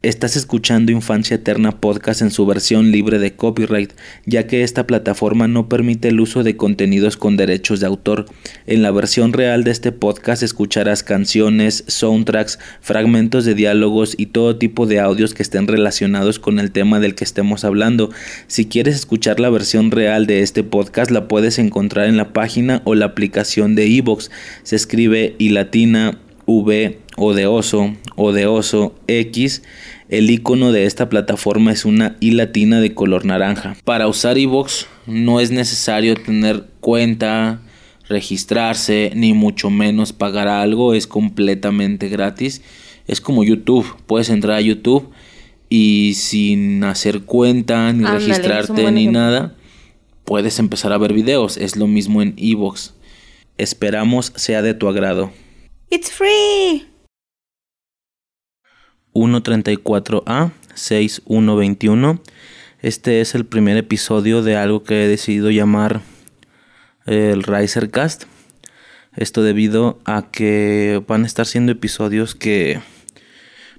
Estás escuchando Infancia Eterna Podcast en su versión libre de copyright, ya que esta plataforma no permite el uso de contenidos con derechos de autor. En la versión real de este podcast escucharás canciones, soundtracks, fragmentos de diálogos y todo tipo de audios que estén relacionados con el tema del que estemos hablando. Si quieres escuchar la versión real de este podcast la puedes encontrar en la página o la aplicación de Evox. Se escribe y latina V o de oso o de oso X, el icono de esta plataforma es una I latina de color naranja. Para usar iVoox no es necesario tener cuenta, registrarse, ni mucho menos pagar algo, es completamente gratis. Es como YouTube, puedes entrar a YouTube y sin hacer cuenta, ni registrarte, ni nada, puedes empezar a ver videos. Es lo mismo en iVoox. Esperamos sea de tu agrado. It's free. 134A 6121. Este es el primer episodio de algo que he decidido llamar el Risercast. Esto debido a que van a estar siendo episodios que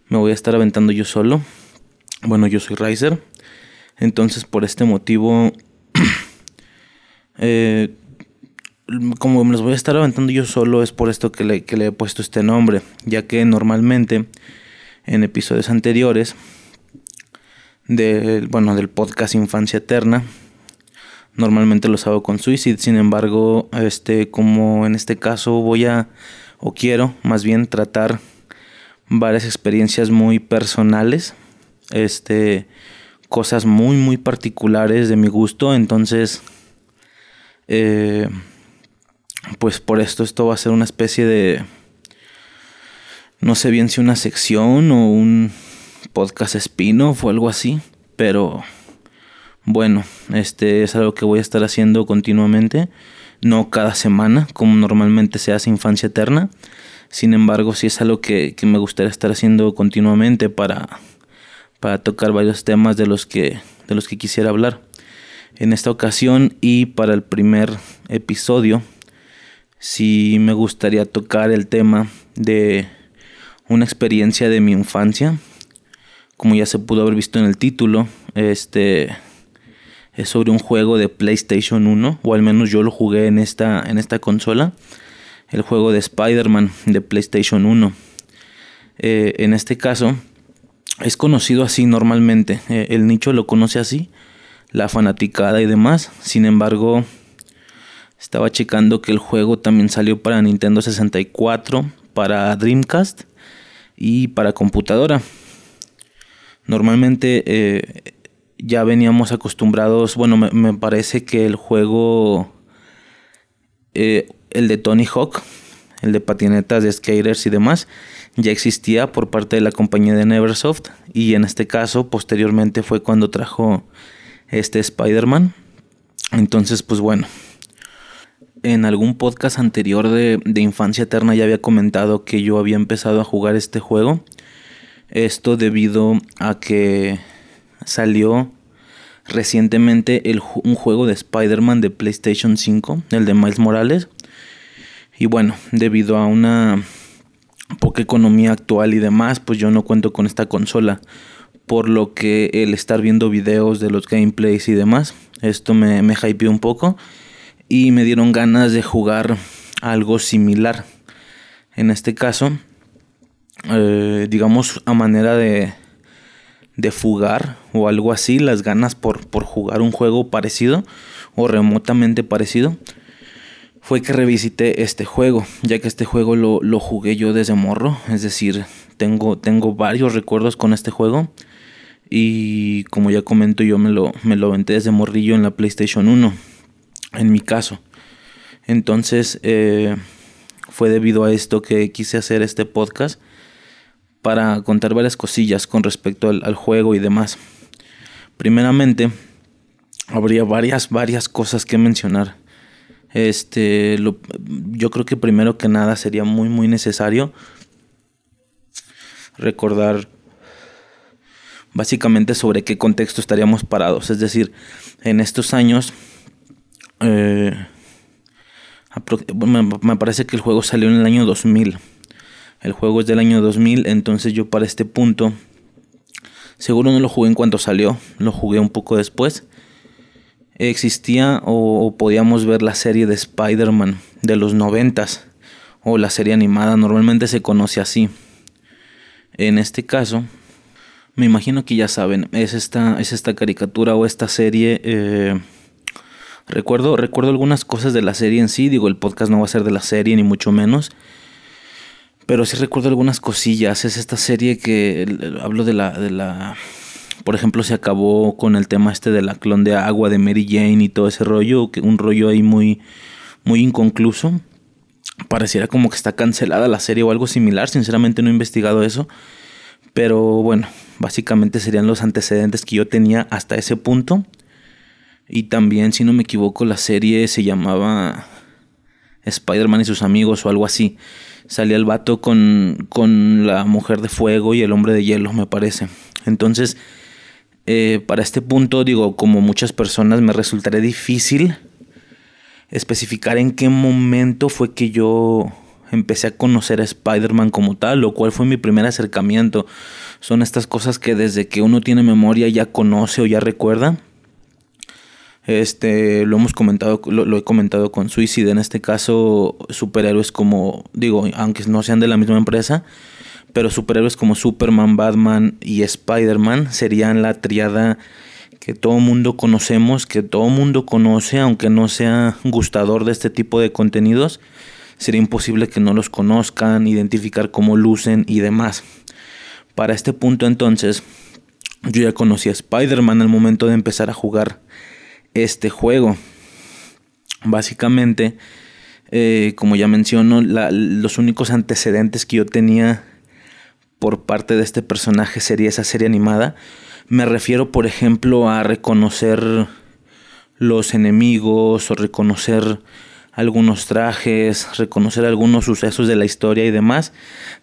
me voy a estar aventando yo solo. Bueno, yo soy Riser. Entonces por este motivo eh, como me los voy a estar aventando yo solo, es por esto que le, he puesto este nombre, ya que normalmente en episodios anteriores del, bueno, del podcast Infancia Eterna, normalmente los hago con Suicide, sin embargo, este, como en este caso voy a, o quiero más bien tratar varias experiencias muy personales, este, cosas muy, muy particulares de mi gusto, entonces, eh, pues por esto esto va a ser una especie de no sé bien si una sección o un podcast spin-off o algo así, pero bueno, este es algo que voy a estar haciendo continuamente, no cada semana como normalmente se hace Infancia Eterna. Sin embargo, sí es algo que, que me gustaría estar haciendo continuamente para, para tocar varios temas de los que, de los que quisiera hablar. En esta ocasión y para el primer episodio sí me gustaría tocar el tema de una experiencia de mi infancia. Como ya se pudo haber visto en el título, este es sobre un juego de PlayStation 1, o al menos yo lo jugué en esta, en esta consola, el juego de Spider-Man de PlayStation 1. Eh, en este caso, es conocido así normalmente, eh, el nicho lo conoce así, la fanaticada y demás, sin embargo, estaba checando que el juego también salió para Nintendo 64, para Dreamcast y para computadora. Normalmente eh, ya veníamos acostumbrados, bueno, me, parece que el juego, eh, el de Tony Hawk, el de patinetas, de skaters y demás, ya existía por parte de la compañía de Neversoft y en este caso posteriormente fue cuando trajo este Spider-Man. Entonces, pues bueno, en algún podcast anterior de, Infancia Eterna ya había comentado que yo había empezado a jugar este juego. Esto debido a que salió recientemente un juego de Spider-Man de PlayStation 5, el de Miles Morales. Y bueno, debido a una poca economía actual y demás, pues yo no cuento con esta consola. Por lo que el estar viendo videos de los gameplays y demás, esto me, me hypeó un poco y me dieron ganas de jugar algo similar. En este caso, eh, digamos a manera de, de fugar o algo así, las ganas por, por jugar un juego parecido o remotamente parecido, fue que revisité este juego, ya que este juego lo, lo jugué yo desde morro, es decir, tengo, tengo varios recuerdos con este juego. Y como ya comento, yo me lo, me lo aventé desde morrillo en la PlayStation 1 en mi caso. Entonces eh, fue debido a esto que quise hacer este podcast para contar varias cosillas con respecto al, juego y demás. Primeramente, habría varias, varias cosas que mencionar. Este, yo creo que primero que nada sería muy, muy necesario recordar básicamente sobre qué contexto estaríamos parados. Es decir, en estos años eh, me parece que el juego salió en el año 2000. El juego es del año 2000, entonces yo para este punto Seguro no lo jugué en cuanto salió, lo jugué un poco después. Existía o, podíamos ver la serie de Spider-Man de los noventas o la serie animada, normalmente se conoce así. En este caso, me imagino que ya saben, es esta, es esta caricatura o esta serie. Eh, recuerdo, recuerdo algunas cosas de la serie en sí, digo, el podcast no va a ser de la serie ni mucho menos. Pero sí recuerdo algunas cosillas. Es esta serie que hablo de la, de la. Por ejemplo, se acabó con el tema este de la clon de agua de Mary Jane y todo ese rollo. Que un rollo ahí muy, muy inconcluso. Pareciera como que está cancelada la serie o algo similar. Sinceramente no he investigado eso. Pero bueno, básicamente serían los antecedentes que yo tenía hasta ese punto. Y también, si no me equivoco, la serie se llamaba Spider-Man y sus amigos o algo así salía el vato con, con la mujer de fuego y el hombre de hielo, me parece. Entonces, eh, para este punto, digo, como muchas personas, me resultaría difícil especificar en qué momento fue que yo empecé a conocer a Spider-Man como tal, lo cual fue mi primer acercamiento. Son estas cosas que desde que uno tiene memoria ya conoce o ya recuerda. Este, lo hemos comentado, lo, he comentado con Suicide, en este caso superhéroes como, digo, aunque no sean de la misma empresa, pero superhéroes como Superman, Batman y Spider-Man serían la triada que todo mundo conocemos, que todo mundo conoce, aunque no sea gustador de este tipo de contenidos, sería imposible que no los conozcan, identificar cómo lucen y demás. Para este punto entonces, yo ya conocí a Spider-Man al momento de empezar a jugar este juego. Básicamente, eh, como ya menciono, los únicos antecedentes que yo tenía por parte de este personaje sería esa serie animada. Me refiero, por ejemplo, a reconocer los enemigos o reconocer algunos trajes, reconocer algunos sucesos de la historia y demás.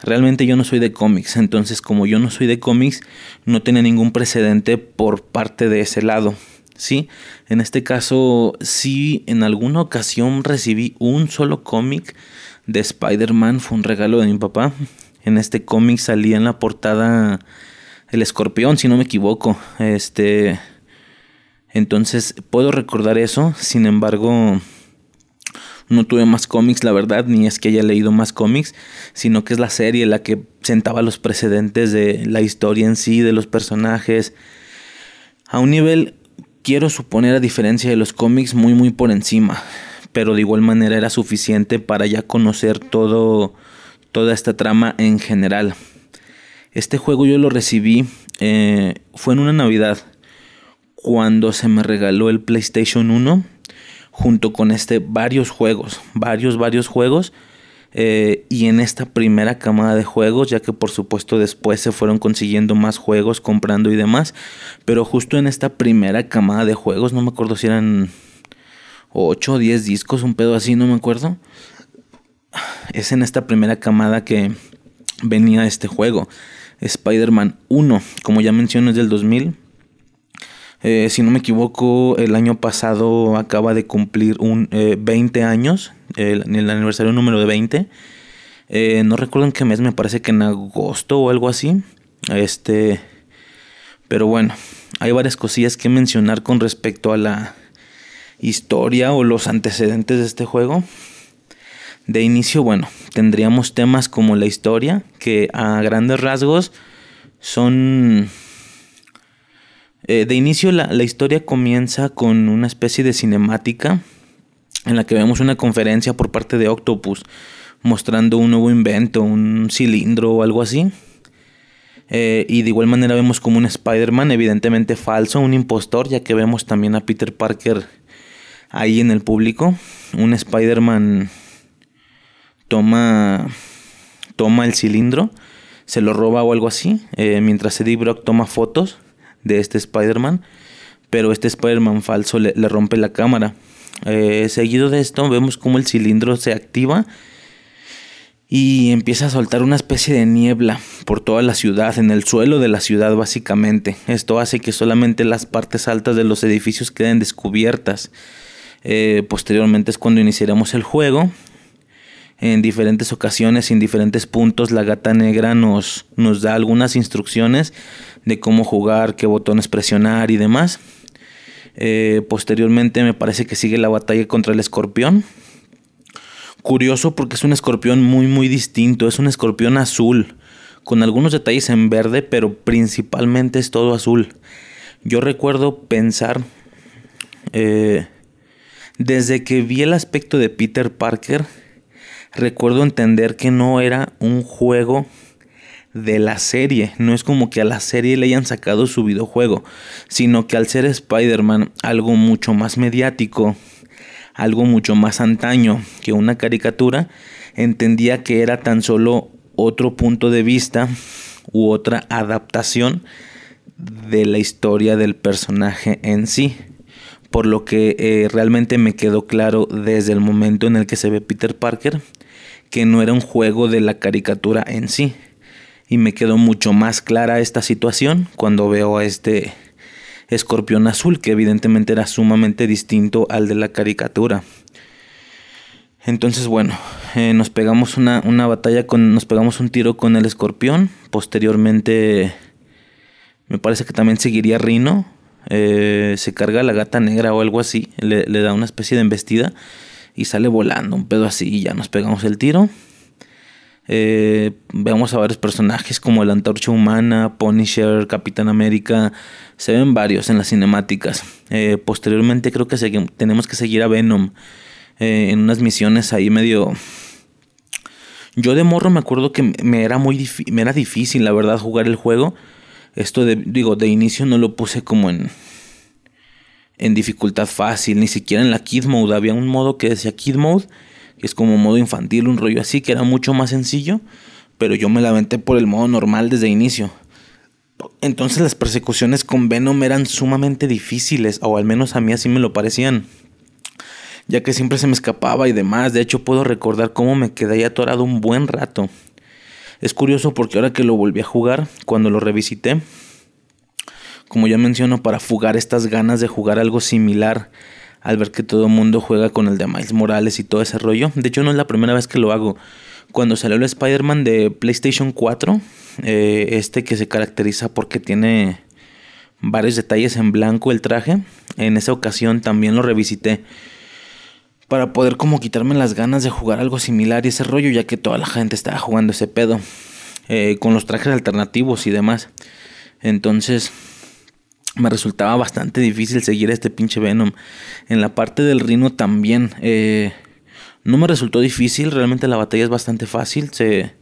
Realmente yo no soy de cómics, entonces como yo no soy de cómics, no tenía ningún precedente por parte de ese lado. Sí, en este caso sí, en alguna ocasión recibí un solo cómic de Spider-Man, fue un regalo de mi papá. En este cómic salía en la portada el escorpión, si no me equivoco. Este, entonces puedo recordar eso, sin embargo, no tuve más cómics, la verdad, ni es que haya leído más cómics, sino que es la serie la que sentaba los precedentes de la historia en sí, de los personajes, a un nivel quiero suponer a diferencia de los cómics muy muy por encima, pero de igual manera era suficiente para ya conocer todo toda esta trama en general. Este juego yo lo recibí eh, fue en una Navidad cuando se me regaló el PlayStation 1 junto con este varios juegos, varios varios juegos eh, y en esta primera camada de juegos, ya que por supuesto después se fueron consiguiendo más juegos, comprando y demás, pero justo en esta primera camada de juegos, no me acuerdo si eran 8 o 10 discos, un pedo así, no me acuerdo. Es en esta primera camada que venía este juego. Spider-Man 1, como ya mencioné, es del 2000. Eh, si no me equivoco, el año pasado acaba de cumplir un 20 eh, años, el, el, aniversario número de 20. Eh, no recuerdo en qué mes, me parece que en agosto o algo así. Este, pero bueno, hay varias cosillas que mencionar con respecto a la historia o los antecedentes de este juego. De inicio, bueno, tendríamos temas como la historia, que a grandes rasgos son eh, de inicio la, historia comienza con una especie de cinemática en la que vemos una conferencia por parte de Octopus mostrando un nuevo invento, un cilindro o algo así. Eh, y de igual manera vemos como un Spider-Man evidentemente falso, un impostor, ya que vemos también a Peter Parker ahí en el público. Un Spider-Man toma, toma el cilindro, se lo roba o algo así, eh, mientras Eddie Brock toma fotos de este Spider-Man, pero este Spider-Man falso le, rompe la cámara. Eh, seguido de esto vemos como el cilindro se activa y empieza a soltar una especie de niebla por toda la ciudad, en el suelo de la ciudad básicamente. Esto hace que solamente las partes altas de los edificios queden descubiertas. Eh, posteriormente es cuando iniciaremos el juego en diferentes ocasiones, en diferentes puntos, la gata negra nos, nos da algunas instrucciones de cómo jugar, qué botones presionar y demás. Eh, posteriormente me parece que sigue la batalla contra el escorpión. Curioso porque es un escorpión muy muy distinto, es un escorpión azul, con algunos detalles en verde, pero principalmente es todo azul. Yo recuerdo pensar, eh, desde que vi el aspecto de Peter Parker, recuerdo entender que no era un juego de la serie. No es como que a la serie le hayan sacado su videojuego, sino que al ser Spider-Man algo mucho más mediático, algo mucho más antaño que una caricatura, entendía que era tan solo otro punto de vista u otra adaptación de la historia del personaje en sí. Por lo que eh, realmente me quedó claro desde el momento en el que se ve Peter Parker que no era un juego de la caricatura en sí. Y me quedó mucho más clara esta situación cuando veo a este escorpión azul, que evidentemente era sumamente distinto al de la caricatura. Entonces, bueno, eh, nos pegamos una, batalla con. Nos pegamos un tiro con el escorpión. Posteriormente. Me parece que también seguiría Rino. Eh, se carga la gata negra o algo así. Le, le da una especie de embestida y sale volando, un pedo así, y ya nos pegamos el tiro. Eh, vemos a varios personajes como el Antorcha Humana, Punisher, Capitán América. Se ven varios en las cinemáticas. Eh, posteriormente creo que tenemos que seguir a Venom eh, en unas misiones ahí medio... Yo de morro me acuerdo que me era muy me era difícil, la verdad, jugar el juego. Esto digo, de inicio no lo puse como en en dificultad fácil, ni siquiera en la Kid Mode. Había un modo que decía Kid Mode, que es como modo infantil, un rollo así, que era mucho más sencillo, pero yo me la aventé por el modo normal desde inicio. Entonces las persecuciones con Venom eran sumamente difíciles, o al menos a mí así me lo parecían. Ya que siempre se me escapaba y demás. De hecho, puedo recordar cómo me quedé ahí atorado un buen rato. Es curioso porque ahora que lo volví a jugar, cuando lo revisité, como ya menciono, para fugar estas ganas de jugar algo similar al ver que todo el mundo juega con el de Miles Morales y todo ese rollo. De hecho, no es la primera vez que lo hago. Cuando salió el Spider-Man de PlayStation 4, eh, este que se caracteriza porque tiene varios detalles en blanco el traje, en esa ocasión también lo revisité para poder como quitarme las ganas de jugar algo similar y ese rollo, ya que toda la gente estaba jugando ese pedo, eh, con los trajes alternativos y demás. Entonces, me resultaba bastante difícil seguir este pinche Venom. En la parte del Rino también. Eh, no me resultó difícil, realmente la batalla es bastante fácil. Se,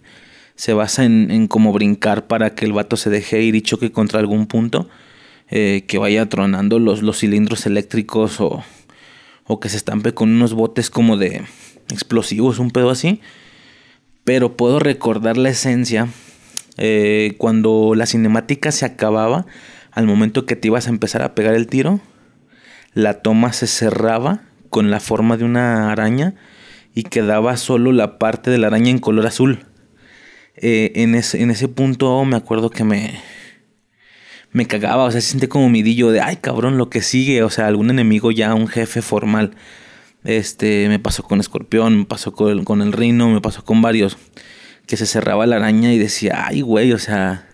se basa en, en cómo brincar para que el vato se deje ir y choque contra algún punto. Eh, que vaya tronando los, los cilindros eléctricos o, o que se estampe con unos botes como de explosivos, un pedo así. Pero puedo recordar la esencia eh, cuando la cinemática se acababa al momento que te ibas a empezar a pegar el tiro, la toma se cerraba con la forma de una araña y quedaba solo la parte de la araña en color azul. Eh, en, ese, en ese punto me acuerdo que me, me cagaba, o sea, se siente como midillo de, ay cabrón, lo que sigue, o sea, algún enemigo ya, un jefe formal. Este, me pasó con Escorpión, me pasó con, con el Rino, me pasó con varios. Que se cerraba la araña y decía, ay güey, o sea,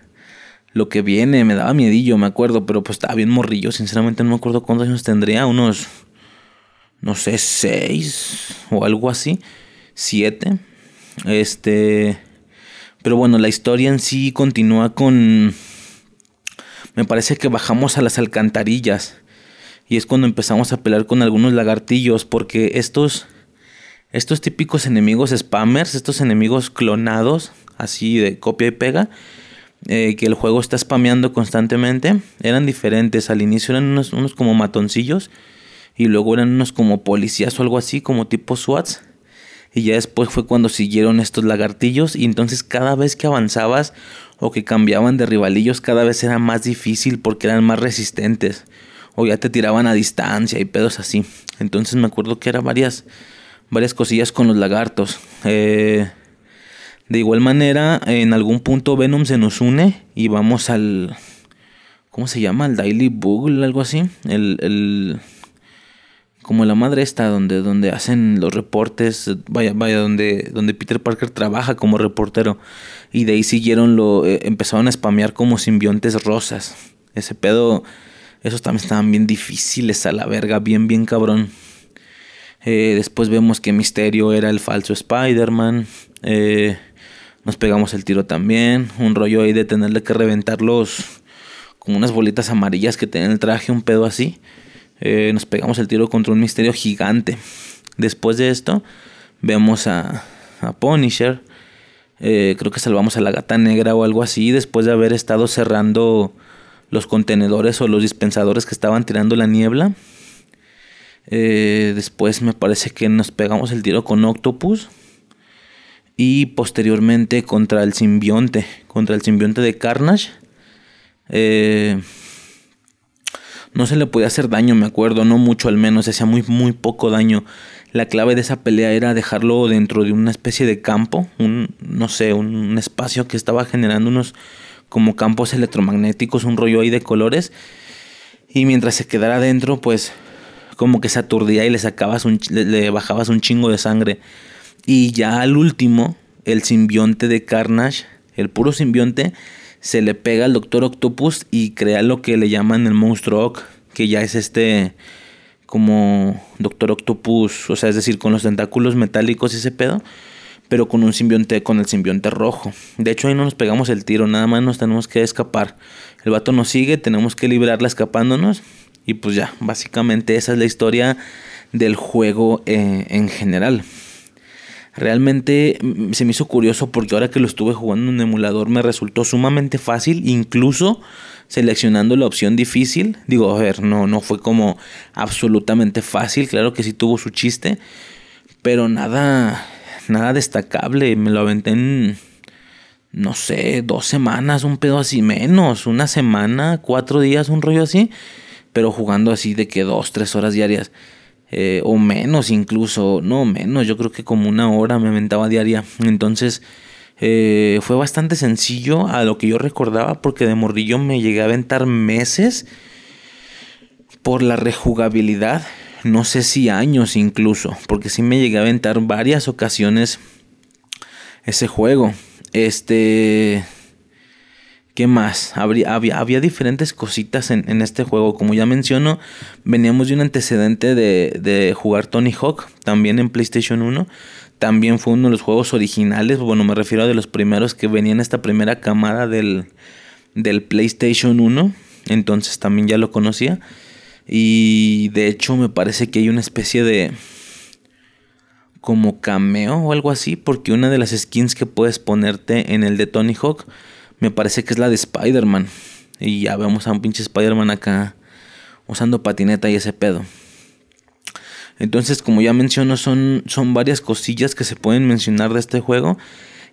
lo que viene, me daba miedillo, me acuerdo, pero pues estaba bien morrillo, sinceramente no me acuerdo cuántos años tendría, unos, no sé, seis o algo así, siete, este, pero bueno, la historia en sí continúa con, me parece que bajamos a las alcantarillas y es cuando empezamos a pelear con algunos lagartillos, porque estos, estos típicos enemigos spammers, estos enemigos clonados, así de copia y pega, eh, que el juego está spameando constantemente eran diferentes. Al inicio eran unos, unos, como matoncillos y luego eran unos como policías o algo así, como tipo SWATs. Y ya después fue cuando siguieron estos lagartillos y entonces cada vez que avanzabas o que cambiaban de rivalillos cada vez era más difícil porque eran más resistentes o ya te tiraban a distancia y pedos así. Entonces me acuerdo que eran varias, varias cosillas con los lagartos. Eh, de igual manera, en algún punto Venom se nos une y vamos al... ¿Cómo se llama? El Daily Bugle, algo así. El, como la madre esta donde donde hacen los reportes vaya vaya donde donde Peter Parker trabaja como reportero y de ahí siguieron lo eh, empezaron a spamear como simbiontes rosas ese pedo esos también estaban bien difíciles a la verga bien bien cabrón eh, después vemos que Misterio era el falso Spider-Man eh, nos pegamos el tiro también un rollo ahí de tenerle que reventar los unas bolitas amarillas que tenía el traje un pedo así eh, nos pegamos el tiro contra un misterio gigante. Después de esto, vemos a, a Punisher. Eh, creo que salvamos a la gata negra o algo así. Después de haber estado cerrando los contenedores o los dispensadores que estaban tirando la niebla. Eh, después me parece que nos pegamos el tiro con Octopus. Y posteriormente contra el simbionte. Contra el simbionte de Carnage. Eh, no se le podía hacer daño, me acuerdo, no mucho al menos, hacía muy, muy poco daño. La clave de esa pelea era dejarlo dentro de una especie de campo, un, no sé, un espacio que estaba generando unos como campos electromagnéticos, un rollo ahí de colores. Y mientras se quedara dentro, pues como que se aturdía y le sacabas un, le, bajabas un chingo de sangre. Y ya al último, el simbionte de Carnage, el puro simbionte, se le pega al Doctor Octopus y crea lo que le llaman el monstruo Ock, que ya es este como Doctor Octopus, o sea, es decir, con los tentáculos metálicos y ese pedo, pero con un simbionte, con el simbionte rojo. De hecho, ahí no nos pegamos el tiro, nada más nos tenemos que escapar. El vato nos sigue, tenemos que librarla escapándonos. Y pues ya, básicamente esa es la historia del juego eh, en general. Realmente mm, se me hizo curioso porque ahora que lo estuve jugando en un emulador me resultó sumamente fácil, incluso seleccionando la opción difícil. Digo, a ver, no, no fue como absolutamente fácil, claro que sí tuvo su chiste, pero nada, nada destacable. Me lo aventé en, no sé, dos semanas, un pedo así menos, una semana, cuatro días, un rollo así, pero jugando así de que dos, tres horas diarias. Eh, o menos incluso, no menos, yo creo que como una hora me aventaba diaria. Entonces eh, fue bastante sencillo a lo que yo recordaba porque de morrillo me llegué a aventar meses por la rejugabilidad, no sé si años incluso, porque sí me llegué a aventar varias ocasiones ese juego. Este ¿Qué más? Habría, había, diferentes cositas en, este juego. Como ya menciono, veníamos de un antecedente de, de, jugar Tony Hawk, también en PlayStation 1. También fue uno de los juegos originales, bueno, me refiero a de los primeros que venían esta primera camada del, del PlayStation 1. Entonces también ya lo conocía. Y de hecho me parece que hay una especie de como cameo o algo así, porque una de las skins que puedes ponerte en el de Tony Hawk me parece que es la de Spider-Man. Y ya vemos a un pinche Spider-Man acá usando patineta y ese pedo. Entonces, como ya menciono, son, son varias cosillas que se pueden mencionar de este juego.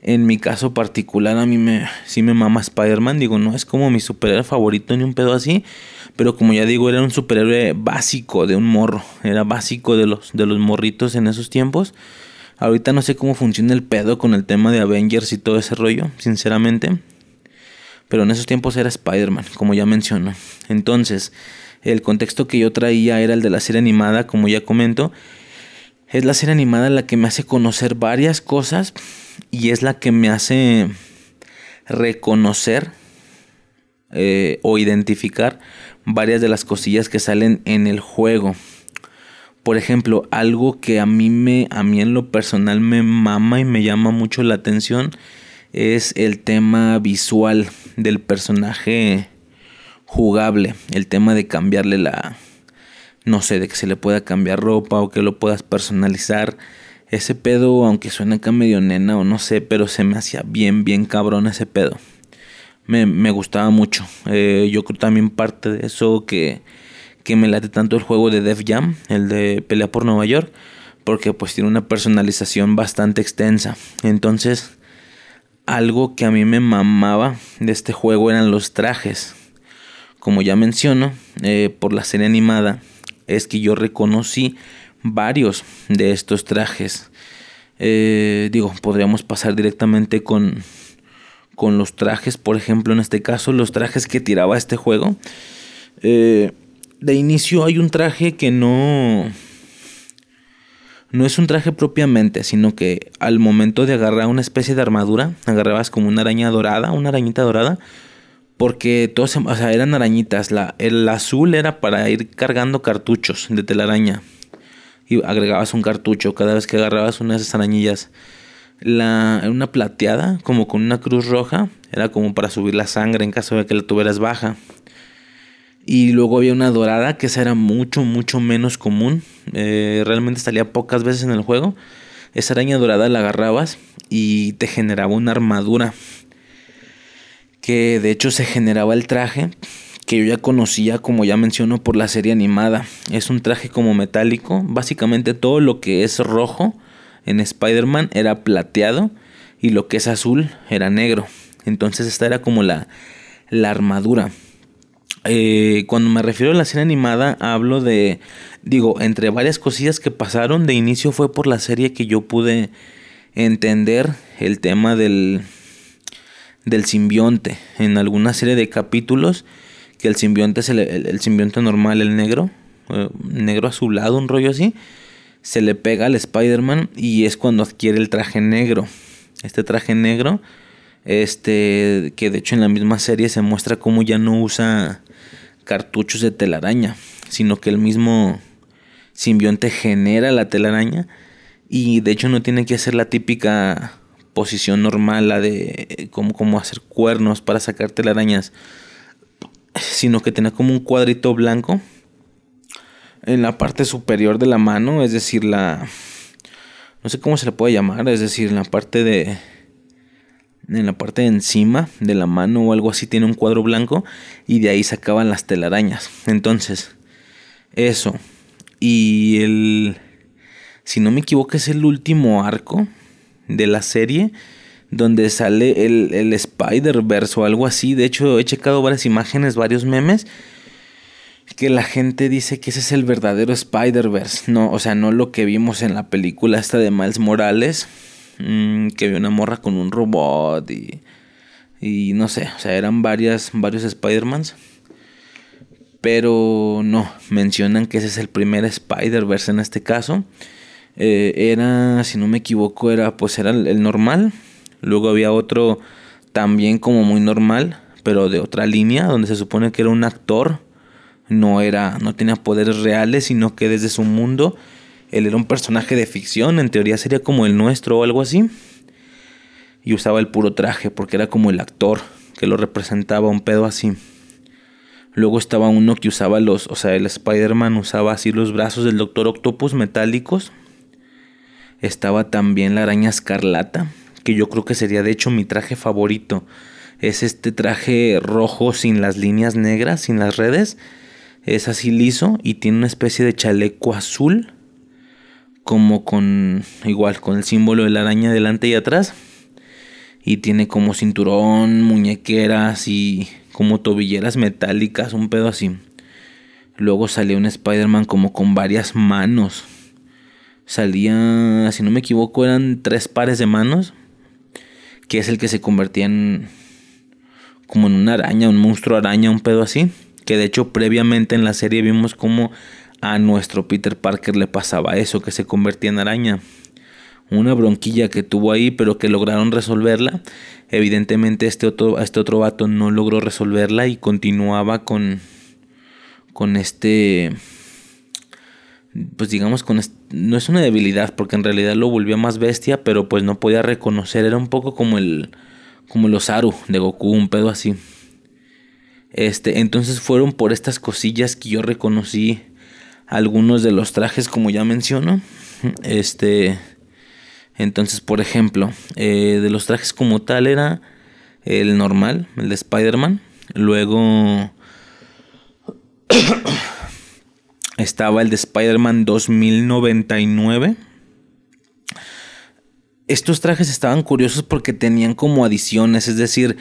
En mi caso particular, a mí me, sí me mama Spider-Man. Digo, no es como mi superhéroe favorito ni un pedo así. Pero como ya digo, era un superhéroe básico de un morro. Era básico de los, de los morritos en esos tiempos. Ahorita no sé cómo funciona el pedo con el tema de Avengers y todo ese rollo, sinceramente. Pero en esos tiempos era Spider-Man, como ya menciono. Entonces, el contexto que yo traía era el de la serie animada, como ya comento. Es la serie animada la que me hace conocer varias cosas y es la que me hace reconocer eh, o identificar varias de las cosillas que salen en el juego. Por ejemplo, algo que a mí me a mí en lo personal me mama y me llama mucho la atención es el tema visual del personaje jugable, el tema de cambiarle la, no sé, de que se le pueda cambiar ropa o que lo puedas personalizar. Ese pedo, aunque suena acá medio nena o no sé, pero se me hacía bien, bien cabrón ese pedo. Me, me gustaba mucho. Eh, yo creo también parte de eso que, que me late tanto el juego de Def Jam, el de Pelea por Nueva York, porque pues tiene una personalización bastante extensa. Entonces, algo que a mí me mamaba de este juego eran los trajes. Como ya menciono, eh, por la serie animada, es que yo reconocí varios de estos trajes. Eh, digo, podríamos pasar directamente con, con los trajes, por ejemplo, en este caso, los trajes que tiraba este juego. Eh, de inicio hay un traje que no, no es un traje propiamente, sino que al momento de agarrar una especie de armadura, agarrabas como una araña dorada, una arañita dorada, porque todos, o sea, eran arañitas. La, el azul era para ir cargando cartuchos de telaraña. Y agregabas un cartucho cada vez que agarrabas una de esas arañillas. La, una plateada, como con una cruz roja, era como para subir la sangre en caso de que la tuvieras baja. Y luego había una dorada, que esa era mucho, mucho menos común. Eh, realmente salía pocas veces en el juego. Esa araña dorada la agarrabas y te generaba una armadura. Que de hecho se generaba el traje que yo ya conocía, como ya menciono, por la serie animada. Es un traje como metálico. Básicamente todo lo que es rojo en Spider-Man era plateado y lo que es azul era negro. Entonces esta era como la, la armadura. Eh, cuando me refiero a la serie animada, hablo de, digo, entre varias cosillas que pasaron, de inicio fue por la serie que yo pude entender el tema del, del simbionte. En alguna serie de capítulos, que el simbionte es el, simbionte normal, el negro, eh, negro azulado, un rollo así, se le pega al Spider-Man y es cuando adquiere el traje negro. Este traje negro, este, que de hecho en la misma serie se muestra cómo ya no usa cartuchos de telaraña, sino que el mismo simbionte genera la telaraña y de hecho no tiene que hacer la típica posición normal, la de como, como hacer cuernos para sacar telarañas, sino que tiene como un cuadrito blanco en la parte superior de la mano, es decir, la... no sé cómo se le puede llamar, es decir, la parte de en la parte de encima de la mano o algo así tiene un cuadro blanco y de ahí sacaban las telarañas. Entonces, eso. Y el, si no me equivoco, es el último arco de la serie donde sale el, el Spider-Verse o algo así. De hecho, he checado varias imágenes, varios memes. Que la gente dice que ese es el verdadero Spider-Verse. No, o sea, no lo que vimos en la película esta de Miles Morales Mm, que había una morra con un robot y, y no sé, o sea, eran varias, varios Spider-Mans. Pero no, mencionan que ese es el primer Spider-Verse en este caso. Eh, era, si no me equivoco, era pues era el, normal. Luego había otro también como muy normal, pero de otra línea, donde se supone que era un actor. No era, no tenía poderes reales, sino que desde su mundo él era un personaje de ficción, en teoría sería como el nuestro o algo así. Y usaba el puro traje porque era como el actor que lo representaba, un pedo así. Luego estaba uno que usaba los, o sea, el Spider-Man usaba así los brazos del Doctor Octopus metálicos. Estaba también la araña escarlata, que yo creo que sería de hecho mi traje favorito. Es este traje rojo sin las líneas negras, sin las redes. Es así liso y tiene una especie de chaleco azul como con igual con el símbolo de la araña delante y atrás y tiene como cinturón, muñequeras y como tobilleras metálicas, un pedo así. Luego salía un Spider-Man como con varias manos. Salía, si no me equivoco, eran tres pares de manos. Que es el que se convertía en como en una araña, un monstruo araña, un pedo así. Que de hecho previamente en la serie vimos como a nuestro Peter Parker le pasaba eso, que se convertía en araña. Una bronquilla que tuvo ahí, pero que lograron resolverla. Evidentemente este otro, este otro vato no logró resolverla y continuaba con, con este, pues digamos, con no es una debilidad, porque en realidad lo volvió más bestia, pero pues no podía reconocer, era un poco como el, como el Osaru de Goku, un pedo así. Este, entonces fueron por estas cosillas que yo reconocí algunos de los trajes como ya menciono. Este, entonces, por ejemplo, eh, de los trajes como tal era el normal, el de Spider-Man. Luego estaba el de Spider-Man 2099. Estos trajes estaban curiosos porque tenían como adiciones, es decir,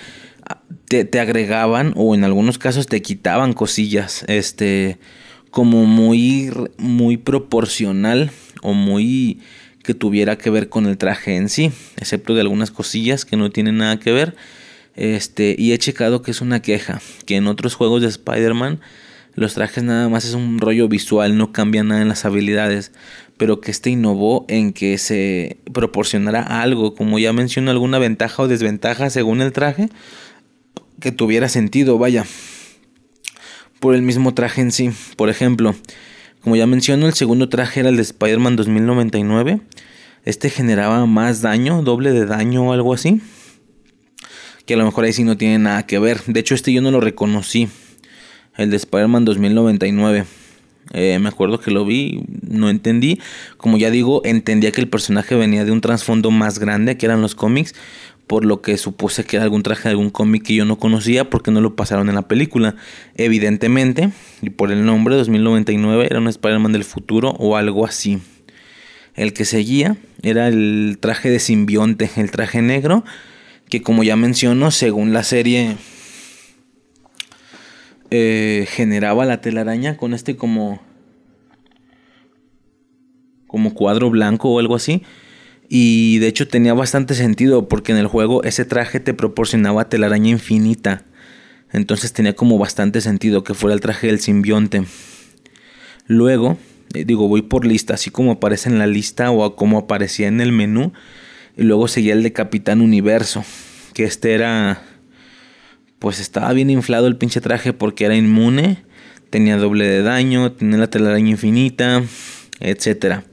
te, te agregaban o en algunos casos te quitaban cosillas. Este, como muy, muy proporcional o muy que tuviera que ver con el traje en sí, excepto de algunas cosillas que no tienen nada que ver. Este, y he checado que es una queja, que en otros juegos de Spider-Man los trajes nada más es un rollo visual, no cambia nada en las habilidades. pero que este innovó en que se proporcionara algo, como ya menciono, alguna ventaja o desventaja según el traje, que tuviera sentido, vaya, por el mismo traje en sí. Por ejemplo, como ya menciono, el segundo traje era el de Spider-Man 2099. Este generaba más daño, doble de daño o algo así. Que a lo mejor ahí sí no tiene nada que ver. De hecho, este yo no lo reconocí. El de Spider-Man 2099. Eh, me acuerdo que lo vi, no entendí. Como ya digo, entendía que el personaje venía de un trasfondo más grande, que eran los cómics, por lo que supuse que era algún traje de algún cómic que yo no conocía porque no lo pasaron en la película. Evidentemente, y por el nombre 2099 era un Spider-Man del futuro o algo así. El que seguía era el traje de simbionte, el traje negro, que como ya menciono, según la serie eh, generaba la telaraña con este como como cuadro blanco o algo así y de hecho tenía bastante sentido porque en el juego ese traje te proporcionaba telaraña infinita entonces tenía como bastante sentido que fuera el traje del simbionte luego eh, digo voy por lista así como aparece en la lista o como aparecía en el menú y luego seguía el de Capitán Universo que este era pues estaba bien inflado el pinche traje porque era inmune, tenía doble de daño, tenía la telaraña infinita, etc.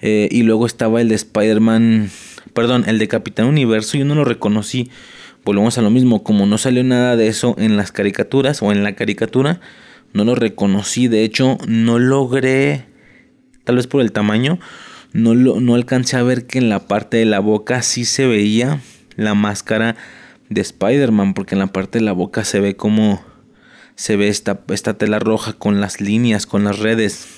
Eh, y luego estaba el de Spider-Man, perdón, el de Capitán Universo, yo no lo reconocí. Volvemos a lo mismo, como no salió nada de eso en las caricaturas o en la caricatura, no lo reconocí. De hecho, no logré, tal vez por el tamaño, no, lo, no alcancé a ver que en la parte de la boca sí se veía la máscara de Spider-Man, porque en la parte de la boca se ve como se ve esta, esta tela roja con las líneas, con las redes.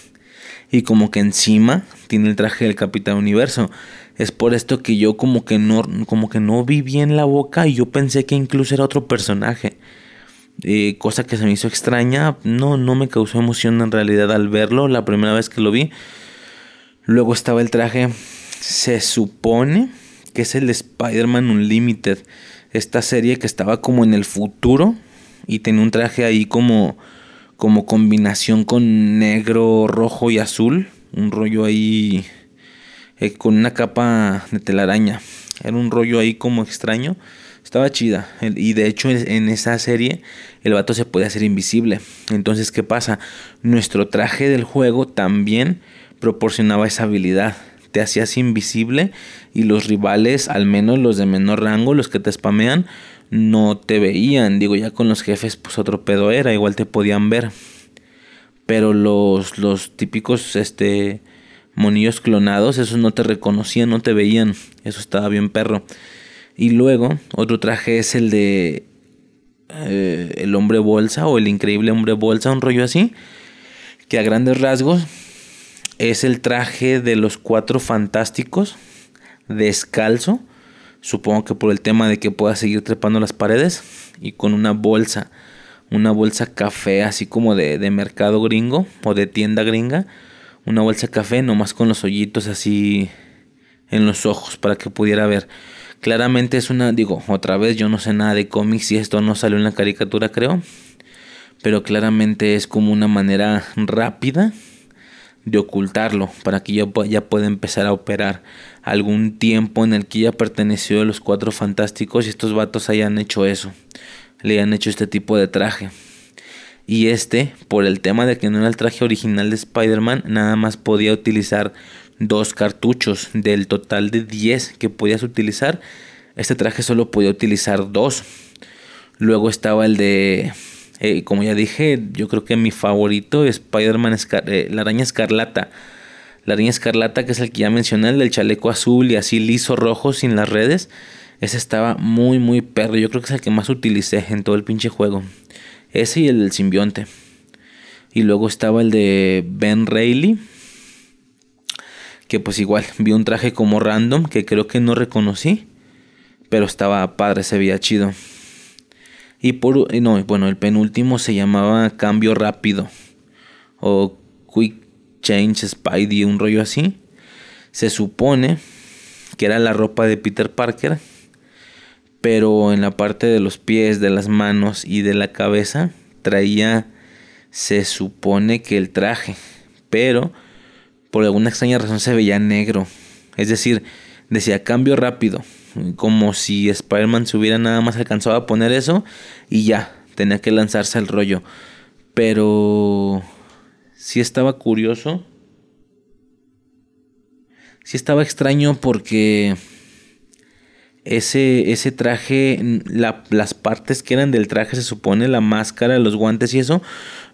Y como que encima tiene el traje del Capitán Universo. Es por esto que yo como que no, como que no vi bien la boca y yo pensé que incluso era otro personaje. Eh, cosa que se me hizo extraña. No, no me causó emoción en realidad al verlo la primera vez que lo vi. Luego estaba el traje. Se supone que es el de Spider-Man Unlimited esta serie que estaba como en el futuro y tenía un traje ahí como como combinación con negro, rojo y azul, un rollo ahí eh, con una capa de telaraña. Era un rollo ahí como extraño. Estaba chida. Y de hecho en esa serie el vato se puede hacer invisible. Entonces, ¿qué pasa? Nuestro traje del juego también proporcionaba esa habilidad te hacías invisible y los rivales, al menos los de menor rango, los que te spamean, no te veían. Digo, ya con los jefes, pues otro pedo era, igual te podían ver. Pero los, los típicos, este, monillos clonados, esos no te reconocían, no te veían. Eso estaba bien perro. Y luego, otro traje es el de eh, el hombre bolsa o el increíble hombre bolsa, un rollo así. Que a grandes rasgos es el traje de los cuatro fantásticos descalzo. Supongo que por el tema de que pueda seguir trepando las paredes. Y con una bolsa. Una bolsa café así como de, de mercado gringo o de tienda gringa. Una bolsa café nomás con los hoyitos así en los ojos para que pudiera ver. Claramente es una, digo, otra vez yo no sé nada de cómics y esto no salió en la caricatura creo. Pero claramente es como una manera rápida de ocultarlo para que ya, ya pueda empezar a operar algún tiempo en el que ya perteneció a los cuatro fantásticos y estos vatos hayan hecho eso, le hayan hecho este tipo de traje. Y este, por el tema de que no era el traje original de Spider-Man, nada más podía utilizar dos cartuchos del total de 10 que podías utilizar. Este traje solo podía utilizar dos. Luego estaba el de eh, como ya dije, yo creo que mi favorito es Spider-Man, eh, la araña escarlata. La araña escarlata, que es el que ya mencioné, el del chaleco azul y así liso rojo sin las redes. Ese estaba muy, muy perro. Yo creo que es el que más utilicé en todo el pinche juego. Ese y el del simbionte. Y luego estaba el de Ben Reilly. Que pues igual vi un traje como random que creo que no reconocí. Pero estaba padre, se veía chido. Y por no, bueno, el penúltimo se llamaba Cambio Rápido o Quick Change Spidey, un rollo así. Se supone que era la ropa de Peter Parker, pero en la parte de los pies, de las manos y de la cabeza traía se supone que el traje, pero por alguna extraña razón se veía negro. Es decir, decía cambio rápido. Como si Spider-Man se hubiera nada más alcanzado a poner eso y ya, tenía que lanzarse al rollo. Pero sí estaba curioso. Sí estaba extraño porque ese, ese traje, las partes que eran del traje, se supone, la máscara, los guantes y eso,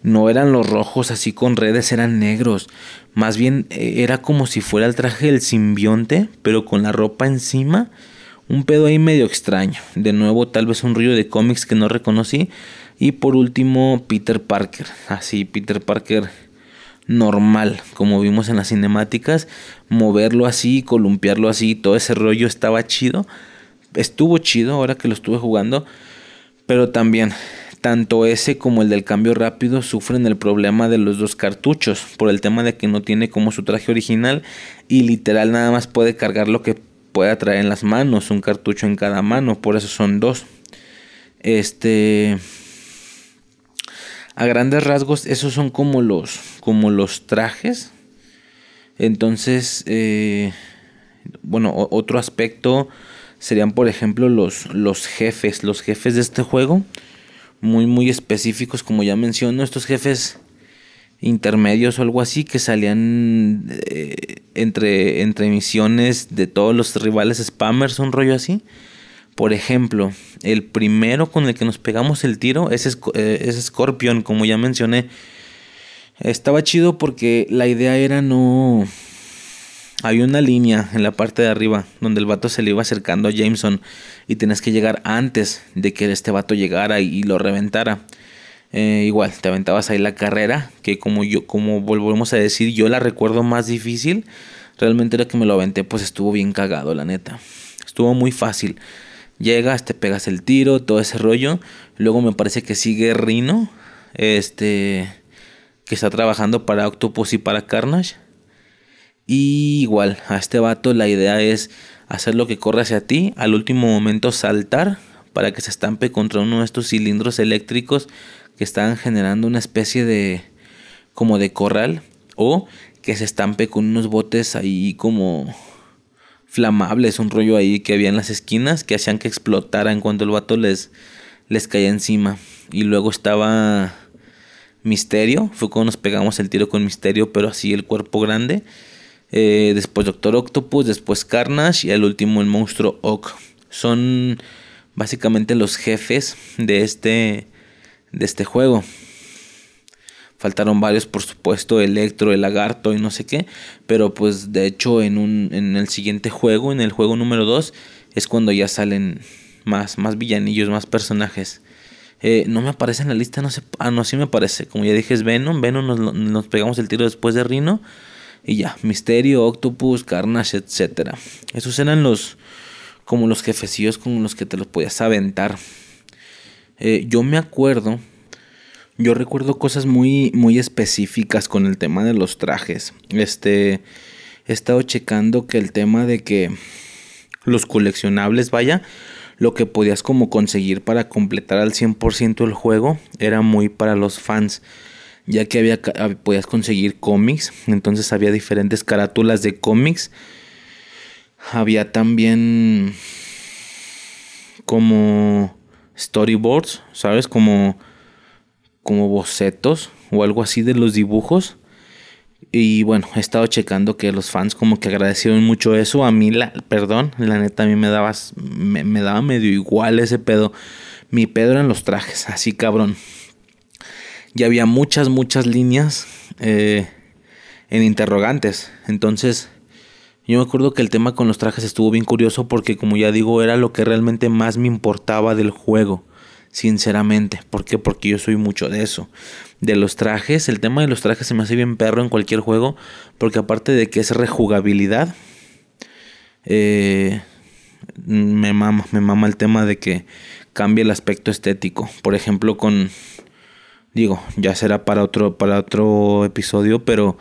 no eran los rojos así con redes, eran negros. Más bien eh, era como si fuera el traje del simbionte, pero con la ropa encima. Un pedo ahí medio extraño. De nuevo, tal vez un río de cómics que no reconocí. Y por último, Peter Parker. Así, Peter Parker normal, como vimos en las cinemáticas. Moverlo así, columpiarlo así, todo ese rollo estaba chido estuvo chido ahora que lo estuve jugando, pero también tanto ese como el del cambio rápido sufren el problema de los dos cartuchos por el tema de que no tiene como su traje original y literal nada más puede cargar lo que pueda traer en las manos, un cartucho en cada mano, por eso son dos. Este a grandes rasgos esos son como los como los trajes. Entonces, eh, bueno, otro aspecto serían por ejemplo los, los jefes, los jefes de este juego, muy muy específicos como ya menciono, estos jefes intermedios o algo así que salían eh, entre, entre misiones de todos los rivales spammers, un rollo así. Por ejemplo, el primero con el que nos pegamos el tiro es, eh, es Scorpion, como ya mencioné. Estaba chido porque la idea era no, había una línea en la parte de arriba donde el vato se le iba acercando a Jameson y tenías que llegar antes de que este vato llegara y, lo reventara. Eh, igual, te aventabas ahí la carrera, que como yo, como volvemos a decir, yo la recuerdo más difícil. Realmente era que me lo aventé, pues estuvo bien cagado, la neta. Estuvo muy fácil. Llegas, te pegas el tiro, todo ese rollo. Luego me parece que sigue Rino, este, que está trabajando para Octopus y para Carnage. Y igual, a este vato la idea es hacer lo que corre hacia ti, al último momento saltar para que se estampe contra uno de estos cilindros eléctricos que están generando una especie de como de corral o que se estampe con unos botes ahí como flamables, un rollo ahí que había en las esquinas que hacían que explotaran cuando el vato les, les caía encima. Y luego estaba Misterio, fue cuando nos pegamos el tiro con Misterio, pero así el cuerpo grande. Eh, después Doctor Octopus, después Carnage y el último el monstruo Oak. Son básicamente los jefes de este, de este juego. Faltaron varios, por supuesto, Electro, el lagarto y no sé qué. Pero pues de hecho en, un, en el siguiente juego, en el juego número 2, es cuando ya salen más, más villanillos, más personajes. Eh, no me aparece en la lista, no sé. Ah, no, sí me aparece. Como ya dije, es Venom. Venom nos, pegamos el tiro después de Rino. Y ya, Misterio, Octopus, Carnage, etc. Esos eran los como los jefecillos con los que te los podías aventar. Eh, yo me acuerdo, yo recuerdo cosas muy, muy específicas con el tema de los trajes. Este, he estado checando que el tema de que los coleccionables, vaya, lo que podías como conseguir para completar al 100% el juego era muy para los fans ya que había, podías conseguir cómics, entonces había diferentes carátulas de cómics. Había también como storyboards, ¿sabes? Como, como bocetos o algo así de los dibujos. Y bueno, he estado checando que los fans como que agradecieron mucho eso. A mí, la, perdón, la neta a mí me daba, me, daba medio igual ese pedo. Mi pedo eran los trajes, así cabrón y había muchas, muchas líneas eh, en interrogantes. Entonces, yo me acuerdo que el tema con los trajes estuvo bien curioso porque, como ya digo, era lo que realmente más me importaba del juego. Sinceramente, ¿por qué? Porque yo soy mucho de eso. De los trajes, el tema de los trajes se me hace bien perro en cualquier juego, porque aparte de que es rejugabilidad, eh, me mama, me mama el tema de que cambie el aspecto estético. Por ejemplo, con Digo, ya será para otro, para otro episodio, pero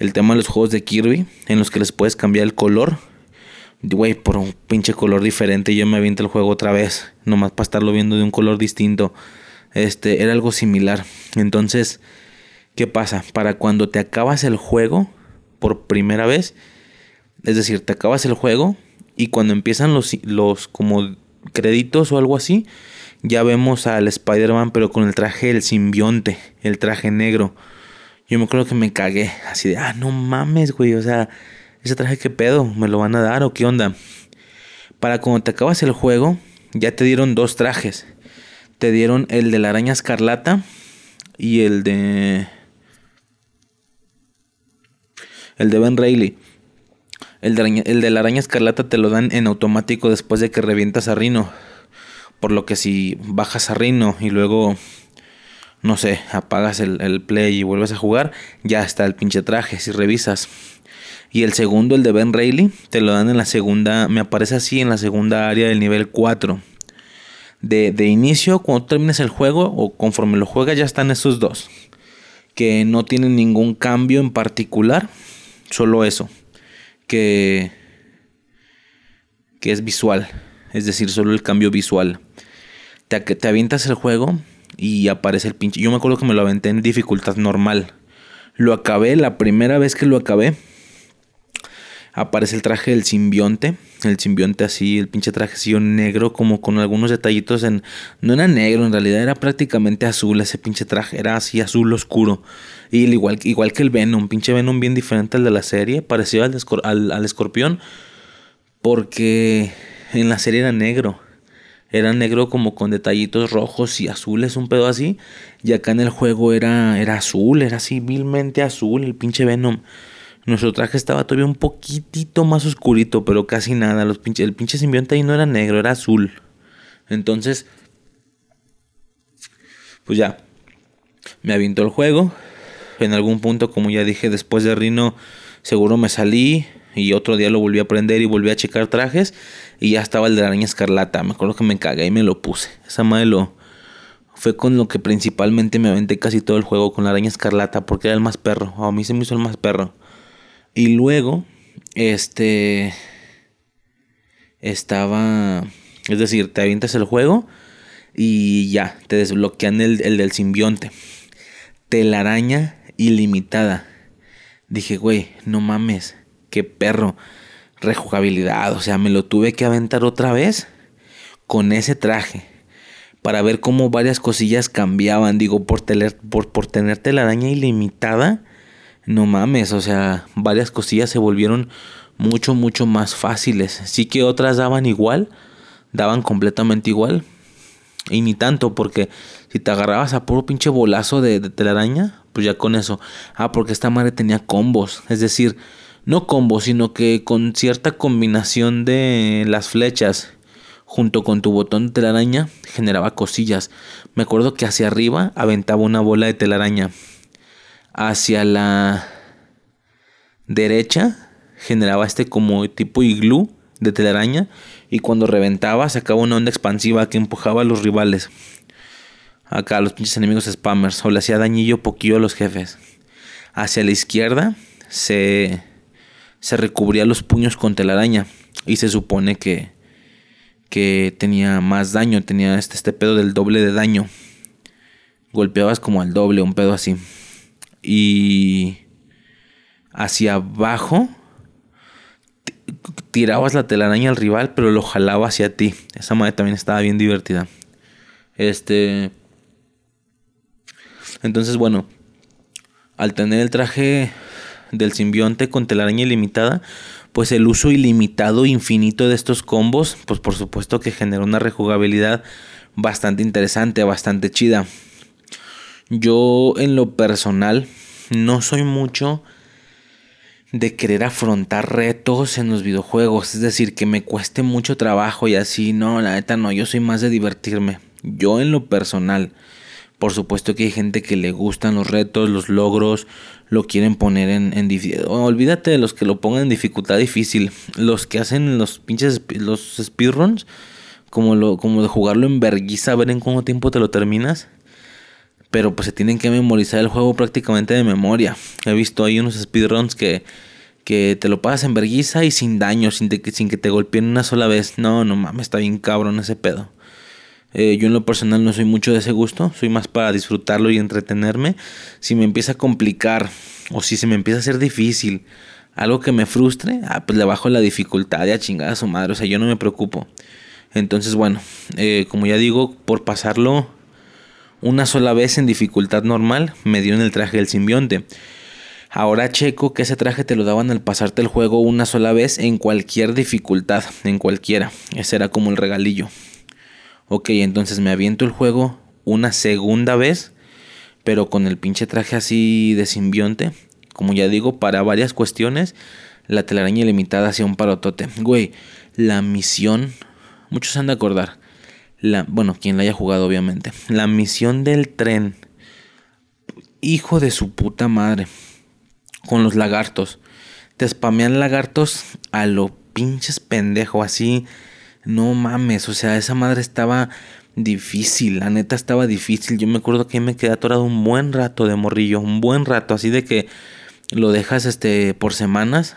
el tema de los juegos de Kirby, en los que les puedes cambiar el color. Güey, por un pinche color diferente, yo me aviento el juego otra vez, nomás para estarlo viendo de un color distinto. Este, era algo similar. Entonces, ¿qué pasa? Para cuando te acabas el juego, por primera vez. Es decir, te acabas el juego y cuando empiezan los, los como créditos o algo así, ya vemos al Spider-Man pero con el traje del simbionte, el traje negro. Yo me acuerdo que me cagué, así de, ah, no mames, güey, o sea, ese traje qué pedo, ¿me lo van a dar o qué onda? Para cuando te acabas el juego, ya te dieron dos trajes. Te dieron el de la araña escarlata y el de... El de Ben Reilly. El de, el de la araña escarlata te lo dan en automático después de que revientas a Rino. Por lo que si bajas a Rino y luego, no sé, apagas el, play y vuelves a jugar, ya está el pinche traje si revisas. Y el segundo, el de Ben Reilly, te lo dan en la segunda, me aparece así en la segunda área del nivel 4. De, de inicio, cuando termines el juego o conforme lo juegas, ya están esos dos. Que no tienen ningún cambio en particular, solo eso que, que es visual, es decir, solo el cambio visual. Te, te avientas el juego y aparece el pinche. Yo me acuerdo que me lo aventé en dificultad normal. Lo acabé, la primera vez que lo acabé, aparece el traje del simbionte. El simbionte así, el pinche traje así negro, como con algunos detallitos en... No era negro, en realidad era prácticamente azul ese pinche traje. Era así azul oscuro. Y igual, igual que el Venom, pinche Venom bien diferente al de la serie. Parecido al, al, al escorpión. Porque en la serie era negro. Era negro como con detallitos rojos y azules, un pedo así. Y acá en el juego era, era azul, era así vilmente azul el pinche Venom. Nuestro traje estaba todavía un poquitito más oscurito, pero casi nada. Los pinche, el pinche simbionte ahí no era negro, era azul. Entonces, pues ya, me avientó el juego. En algún punto, como ya dije, después de Rino, seguro me salí. Y otro día lo volví a prender y volví a checar trajes. Y ya estaba el de la araña escarlata. Me acuerdo que me cagué y me lo puse. Esa madre lo. Fue con lo que principalmente me aventé casi todo el juego con la araña escarlata. Porque era el más perro. A mí se me hizo el más perro. Y luego, este, estaba, es decir, te avientas el juego y ya, te desbloquean el, el del simbionte. Telaraña ilimitada. Dije, güey, no mames, qué perro. Rejugabilidad, o sea, me lo tuve que aventar otra vez con ese traje para ver cómo varias cosillas cambiaban. Digo, por, tener, por, por tener telaraña ilimitada, no mames, o sea, varias cosillas se volvieron mucho, mucho más fáciles. Sí que otras daban igual, daban completamente igual. Y ni tanto, porque si te agarrabas a puro pinche bolazo de, telaraña, pues ya con eso. Ah, porque esta madre tenía combos. Es decir, no combos, sino que con cierta combinación de las flechas junto con tu botón de telaraña generaba cosillas. Me acuerdo que hacia arriba aventaba una bola de telaraña hacia la derecha generaba este como tipo iglú de telaraña y cuando reventaba sacaba una onda expansiva que empujaba a los rivales. Acá a los pinches enemigos spammers o le hacía dañillo poquillo a los jefes. Hacia la izquierda se, se recubría los puños con telaraña y se supone que, que tenía más daño, tenía este, este pedo del doble de daño. Golpeabas como al doble, un pedo así y hacia abajo tirabas la telaraña al rival, pero lo jalaba hacia ti. Esa madre también estaba bien divertida. Este. Entonces, bueno, al tener el traje del simbionte con telaraña ilimitada, pues el uso ilimitado infinito de estos combos, pues por supuesto que generó una rejugabilidad bastante interesante, bastante chida. Yo en lo personal no soy mucho de querer afrontar retos en los videojuegos, es decir, que me cueste mucho trabajo y así, no, la neta no, yo soy más de divertirme. Yo en lo personal, por supuesto que hay gente que le gustan los retos, los logros, lo quieren poner en, en olvídate de los que lo pongan en dificultad difícil, los que hacen los pinches los speedruns, como lo como de jugarlo en verguiza, a ver en cuánto tiempo te lo terminas pero pues se tienen que memorizar el juego prácticamente de memoria. He visto ahí unos speedruns que, que te lo pasas en vergüenza y sin daño, sin, sin que te golpeen una sola vez. No, no mames, está bien cabrón ese pedo. Eh, yo en lo personal no soy mucho de ese gusto, soy más para disfrutarlo y entretenerme. Si me empieza a complicar o si se me empieza a hacer difícil, algo que me frustre, ah, pues le bajo la dificultad y a chingada a su madre, o sea, yo no me preocupo. Entonces, bueno, eh, como ya digo, por pasarlo una sola vez en dificultad normal, me dio en el traje del simbionte. Ahora checo que ese traje te lo daban al pasarte el juego una sola vez en cualquier dificultad, en cualquiera. Ese era como el regalillo. Ok, entonces me aviento el juego una segunda vez, pero con el pinche traje así de simbionte. Como ya digo, para varias cuestiones, la telaraña ilimitada hacía un parotote. Güey, la misión, muchos han de acordar. La, bueno, quien la haya jugado, obviamente. La misión del tren. Hijo de su puta madre con los lagartos. Te spamean lagartos a lo pinches pendejo, así. No mames, o sea, esa madre estaba difícil, la neta estaba difícil. Yo me acuerdo que me quedé atorado un buen rato de morrillo, un buen rato, así de que lo dejas este por semanas.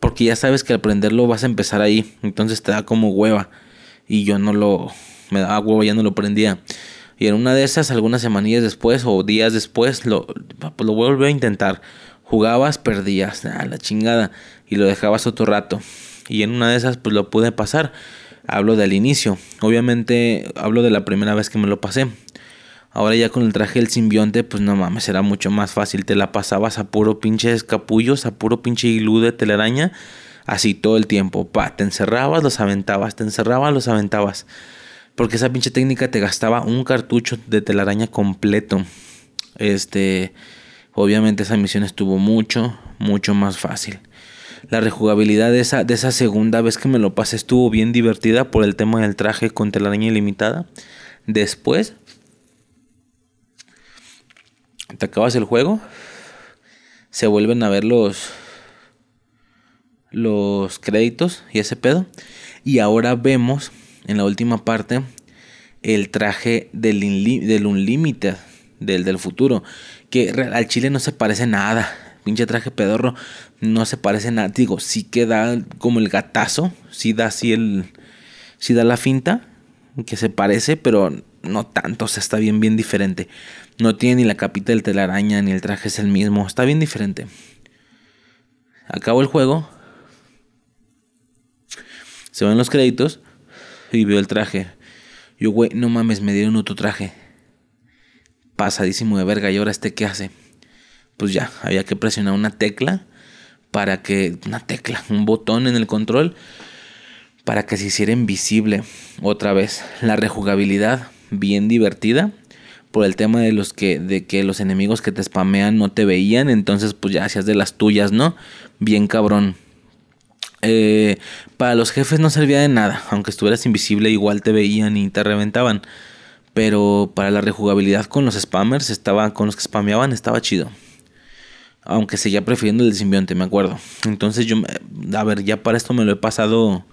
Porque ya sabes que al prenderlo vas a empezar ahí, entonces te da como hueva. Y yo no lo, me daba huevo, ya no lo prendía. Y en una de esas, algunas semanillas después o días después, lo, pues lo vuelvo a intentar. Jugabas, perdías, a la chingada, y lo dejabas otro rato. Y en una de esas, pues lo pude pasar. Hablo del inicio. Obviamente, hablo de la primera vez que me lo pasé. Ahora ya con el traje del simbionte, pues no mames, era mucho más fácil. Te la pasabas a puro pinche escapullos, a puro pinche hilú de telaraña. Así todo el tiempo. Pa, te encerrabas, los aventabas, te encerrabas, los aventabas. Porque esa pinche técnica te gastaba un cartucho de telaraña completo. Este. Obviamente esa misión estuvo mucho, mucho más fácil. La rejugabilidad de esa, de esa segunda vez que me lo pasé estuvo bien divertida por el tema del traje con telaraña ilimitada. Después, te acabas el juego, se vuelven a ver los, los créditos y ese pedo. Y ahora vemos en la última parte el traje del, del Unlimited, del, del futuro, que al chile no se parece nada. Pinche traje pedorro, no se parece nada. Digo, sí que da como el gatazo, sí da así el. Sí da la finta, que se parece, pero no tanto, o sea, está bien, bien diferente. No tiene ni la capita del telaraña, ni el traje es el mismo, está bien diferente. Acabo el juego. Se ven los créditos y veo el traje. Yo, güey, no mames, me dieron otro traje. Pasadísimo de verga. ¿Y ahora este qué hace? Pues ya, había que presionar una tecla para que. Una tecla, un botón en el control para que se hiciera invisible otra vez. La rejugabilidad, bien divertida. Por el tema de los que, de que los enemigos que te spamean no te veían. Entonces, pues ya hacías de las tuyas, ¿no? Bien cabrón. Eh, para los jefes no servía de nada, aunque estuvieras invisible igual te veían y te reventaban. Pero para la rejugabilidad con los spammers, estaba, con los que spameaban, estaba chido. Aunque seguía prefiriendo el simbionte, me acuerdo. Entonces yo, a ver, ya para esto me lo he pasado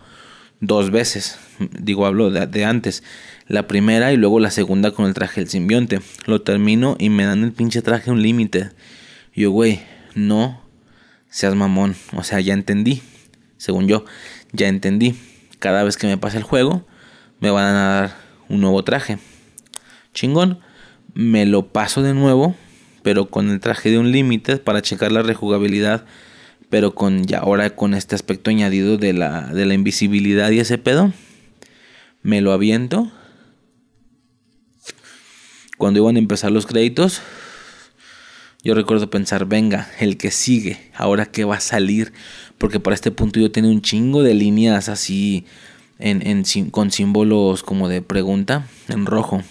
dos veces. Digo, hablo de, de antes. La primera y luego la segunda con el traje del simbionte. Lo termino y me dan el pinche traje un límite. Yo, güey, no seas mamón. O sea, ya entendí según yo, ya entendí. Cada vez que me pase el juego, me van a dar un nuevo traje. Chingón. Me lo paso de nuevo, pero con el traje de un límite para checar la rejugabilidad. Pero con ya ahora con este aspecto añadido de la, de la invisibilidad y ese pedo. Me lo aviento. Cuando iban a empezar los créditos, yo recuerdo pensar, venga, el que sigue, ahora que va a salir, porque para este punto yo tenía un chingo de líneas así en, en, con símbolos como de pregunta en rojo,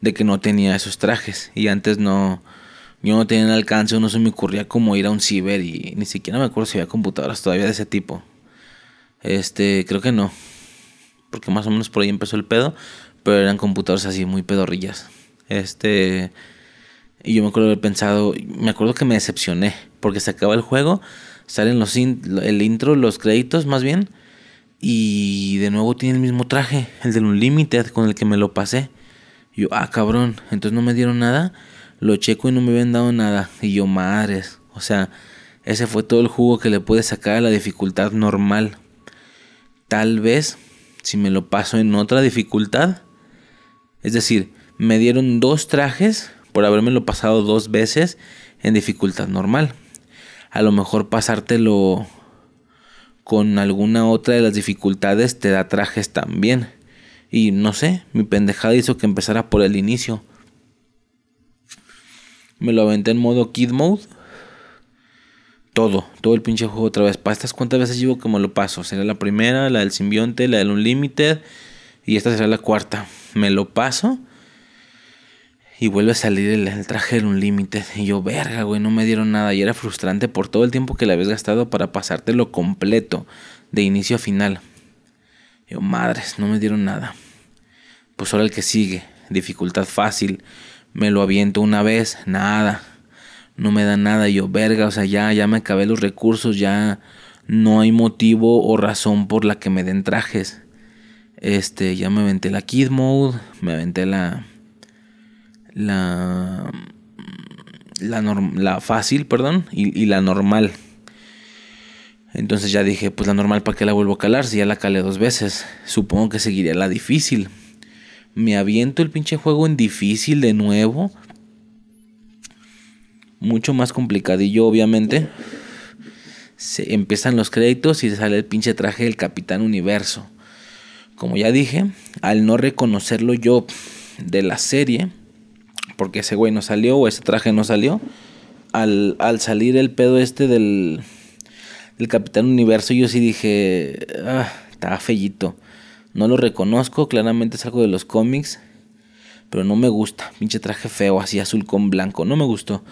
de que no tenía esos trajes y antes no, yo no tenía el alcance, no se me ocurría como ir a un ciber y ni siquiera me acuerdo si había computadoras todavía de ese tipo. Este, creo que no, porque más o menos por ahí empezó el pedo, pero eran computadoras así muy pedorrillas. Este y yo me acuerdo haber pensado, me acuerdo que me decepcioné, porque se acaba el juego, salen los el intro, los créditos más bien, y de nuevo tiene el mismo traje, el del Unlimited con el que me lo pasé. Yo, ah, cabrón, entonces no me dieron nada, lo checo y no me habían dado nada. Y yo, madres, o sea, ese fue todo el jugo que le pude sacar a la dificultad normal. Tal vez si me lo paso en otra dificultad. Es decir, me dieron dos trajes por lo pasado dos veces en dificultad normal. A lo mejor pasártelo con alguna otra de las dificultades te da trajes también. Y no sé, mi pendejada hizo que empezara por el inicio. Me lo aventé en modo Kid Mode. Todo, todo el pinche juego otra vez. ¿Para estas cuántas veces llevo que me lo paso? Será la primera, la del simbionte, la del Unlimited. Y esta será la cuarta. Me lo paso. Y vuelve a salir el, traje del Unlimited. Y yo, verga, güey, no me dieron nada. Y era frustrante por todo el tiempo que le habías gastado para pasártelo completo. De inicio a final. Yo, madres, no me dieron nada. Pues ahora el que sigue. Dificultad fácil. Me lo aviento una vez. Nada no me da nada. yo, verga, o sea, ya, ya me acabé los recursos, ya no hay motivo o razón por la que me den trajes. Este, ya me aventé la Kid Mode, me aventé la. La. La, la fácil, perdón, y, y la normal. Entonces ya dije, pues la normal, ¿para qué la vuelvo a calar? Si ya la calé dos veces. Supongo que seguiría la difícil. Me aviento el pinche juego en difícil de nuevo mucho más complicadillo, obviamente. Se empiezan los créditos y sale el pinche traje del Capitán Universo. Como ya dije, al no reconocerlo yo de la serie, porque ese güey no salió o ese traje no salió, al, al salir el pedo este del, del Capitán Universo, yo sí dije, ah, estaba fellito. No lo reconozco, claramente es algo de los cómics, pero no me gusta. Pinche traje feo, así azul con blanco, no me gustó.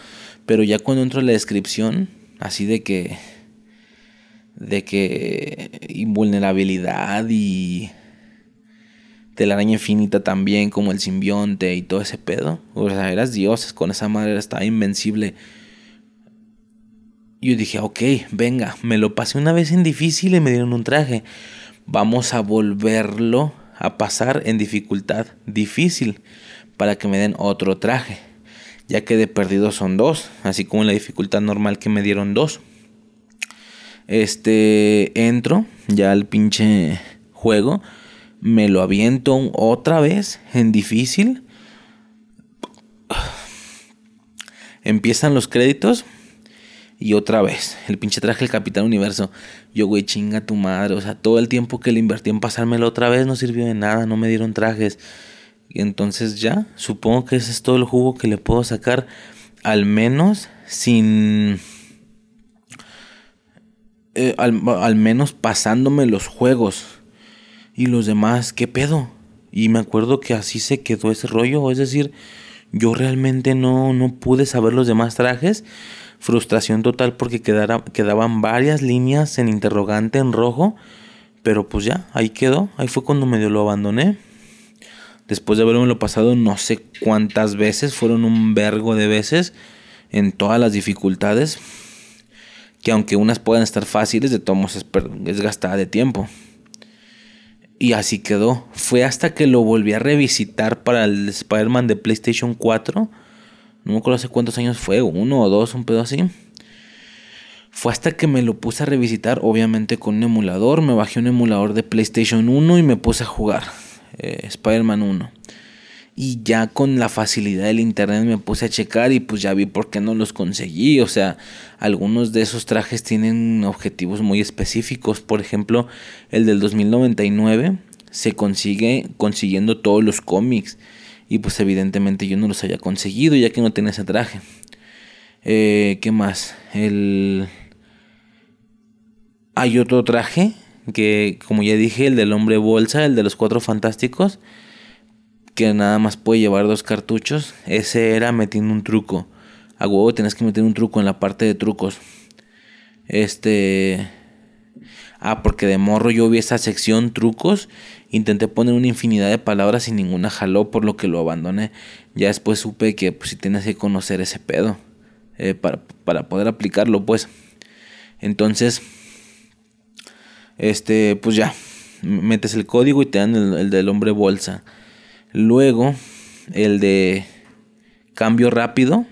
Pero ya cuando entro en la descripción, así de que. de que. invulnerabilidad y. la araña infinita también, como el simbionte y todo ese pedo. O sea, eras dioses, con esa madre estaba invencible. Yo dije, ok, venga, me lo pasé una vez en difícil y me dieron un traje. Vamos a volverlo a pasar en dificultad difícil para que me den otro traje ya que de perdido son dos, así como en la dificultad normal que me dieron dos. Este, entro ya al pinche juego, me lo aviento otra vez en difícil. Empiezan los créditos y otra vez, el pinche traje del Capitán Universo. Yo, güey, chinga tu madre. O sea, todo el tiempo que le invertí en pasármelo otra vez no sirvió de nada, no me dieron trajes. Y entonces ya, supongo que ese es todo el jugo que le puedo sacar, al menos sin... Eh, al, menos pasándome los juegos. Y los demás, ¿qué pedo? Y me acuerdo que así se quedó ese rollo. Es decir, yo realmente no, no pude saber los demás trajes. Frustración total porque quedaban varias líneas en interrogante en rojo. Pero pues ya, ahí quedó. Ahí fue cuando medio lo abandoné después de haberme lo pasado no sé cuántas veces, fueron un vergo de veces en todas las dificultades, que aunque unas puedan estar fáciles, de todos es, es gastada de tiempo. Y así quedó. Fue hasta que lo volví a revisitar para el Spider-Man de PlayStation 4. No me acuerdo hace cuántos años fue, uno o dos, un pedo así. Fue hasta que me lo puse a revisitar, obviamente con un emulador. Me bajé un emulador de PlayStation 1 y me puse a jugar. Eh, Spider-Man 1. Y ya con la facilidad del internet me puse a checar y pues ya vi por qué no los conseguí. O sea, algunos de esos trajes tienen objetivos muy específicos. Por ejemplo, el del 2099 se consigue consiguiendo todos los cómics. Y pues evidentemente yo no los había conseguido ya que no tenía ese traje. Eh, ¿Qué más? El... Hay otro traje que como ya dije, el del hombre bolsa, el de los cuatro fantásticos, que nada más puede llevar dos cartuchos, ese era metiendo un truco. A huevo tenés que meter un truco en la parte de trucos. Este... Ah, porque de morro yo vi esa sección trucos. Intenté poner una infinidad de palabras y ninguna jaló, por lo que lo abandoné. Ya después supe que pues, si tienes que conocer ese pedo eh, para, para poder aplicarlo, pues. Entonces, este, pues ya, metes el código y te dan el, del hombre bolsa. Luego, el de cambio rápido,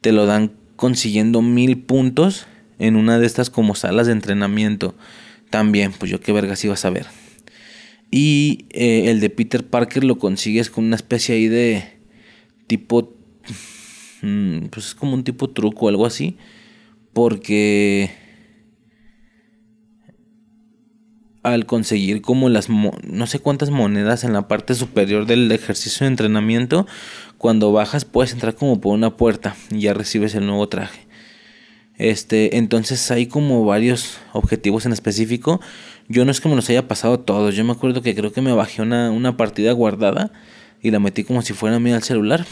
te lo dan consiguiendo mil puntos en una de estas como salas de entrenamiento. También, pues yo qué vergas iba a saber. Y eh, el de Peter Parker lo consigues con una especie ahí de tipo... Mm, pues es como un tipo truco o algo así. Porque al conseguir como las no sé cuántas monedas en la parte superior del ejercicio de entrenamiento, cuando bajas puedes entrar como por una puerta y ya recibes el nuevo traje. Este, entonces hay como varios objetivos en específico. Yo no es que me los haya pasado todos. Yo me acuerdo que creo que me bajé una, una partida guardada y la metí como si fuera mía al celular.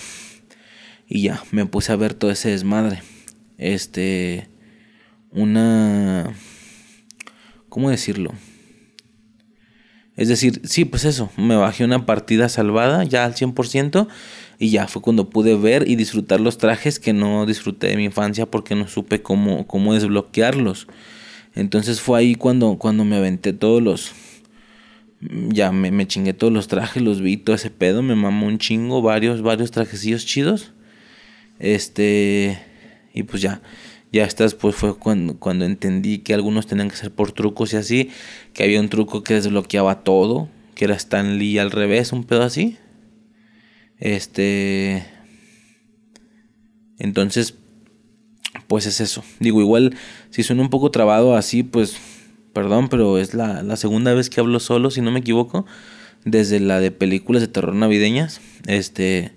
Y ya, me puse a ver todo ese desmadre. Este, una, ¿cómo decirlo? Es decir, sí, pues eso, me bajé una partida salvada ya al 100% y ya fue cuando pude ver y disfrutar los trajes que no disfruté de mi infancia porque no supe cómo, cómo desbloquearlos. Entonces fue ahí cuando, cuando me aventé todos los... Ya me, me chingué todos los trajes, los vi, todo ese pedo, me mamó un chingo, varios, varios trajecillos chidos. Este... Y pues ya, ya después pues fue cuando, cuando entendí que algunos tenían que ser por trucos y así, que había un truco que desbloqueaba todo, que era Stan Lee al revés, un pedo así. Este... Entonces, pues es eso. Digo, igual, si suena un poco trabado así, pues, perdón, pero es la, la segunda vez que hablo solo, si no me equivoco, desde la de películas de terror navideñas. Este,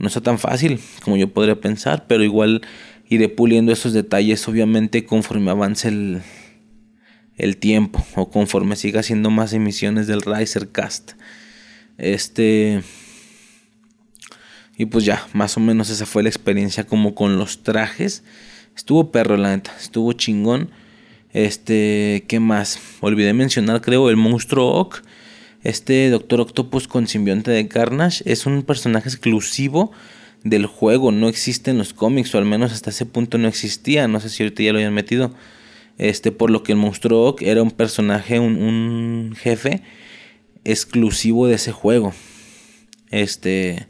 no está tan fácil como yo podría pensar, pero igual iré puliendo esos detalles obviamente conforme avance el, el tiempo o conforme siga haciendo más emisiones del Riser Cast. Este y pues ya, más o menos esa fue la experiencia como con los trajes. Estuvo perro la neta, estuvo chingón. Este, ¿qué más? Olvidé mencionar, creo, el monstruo Ock. Este Doctor Octopus con simbionte de Carnage es un personaje exclusivo del juego, no existe en los cómics, o al menos hasta ese punto no existía, no sé si ahorita ya lo hayan metido. Este, por lo que el monstruo Ock era un personaje, un, un jefe exclusivo de ese juego. Este,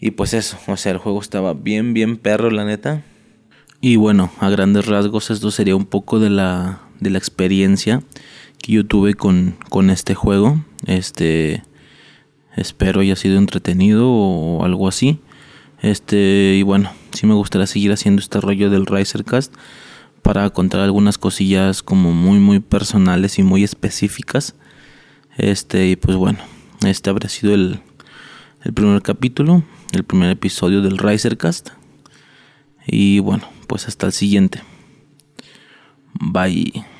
y pues eso, o sea, el juego estaba bien, bien perro, la neta. Y bueno, a grandes rasgos esto sería un poco de la, de la experiencia que yo tuve con, con este juego. Este, espero haya sido entretenido o algo así. Este, y bueno, sí me gustaría seguir haciendo este rollo del Risercast para contar algunas cosillas como muy muy personales y muy específicas. Este, y pues bueno, este habrá sido el, el primer capítulo, el primer episodio del Risercast. Y bueno, pues hasta el siguiente. Bye.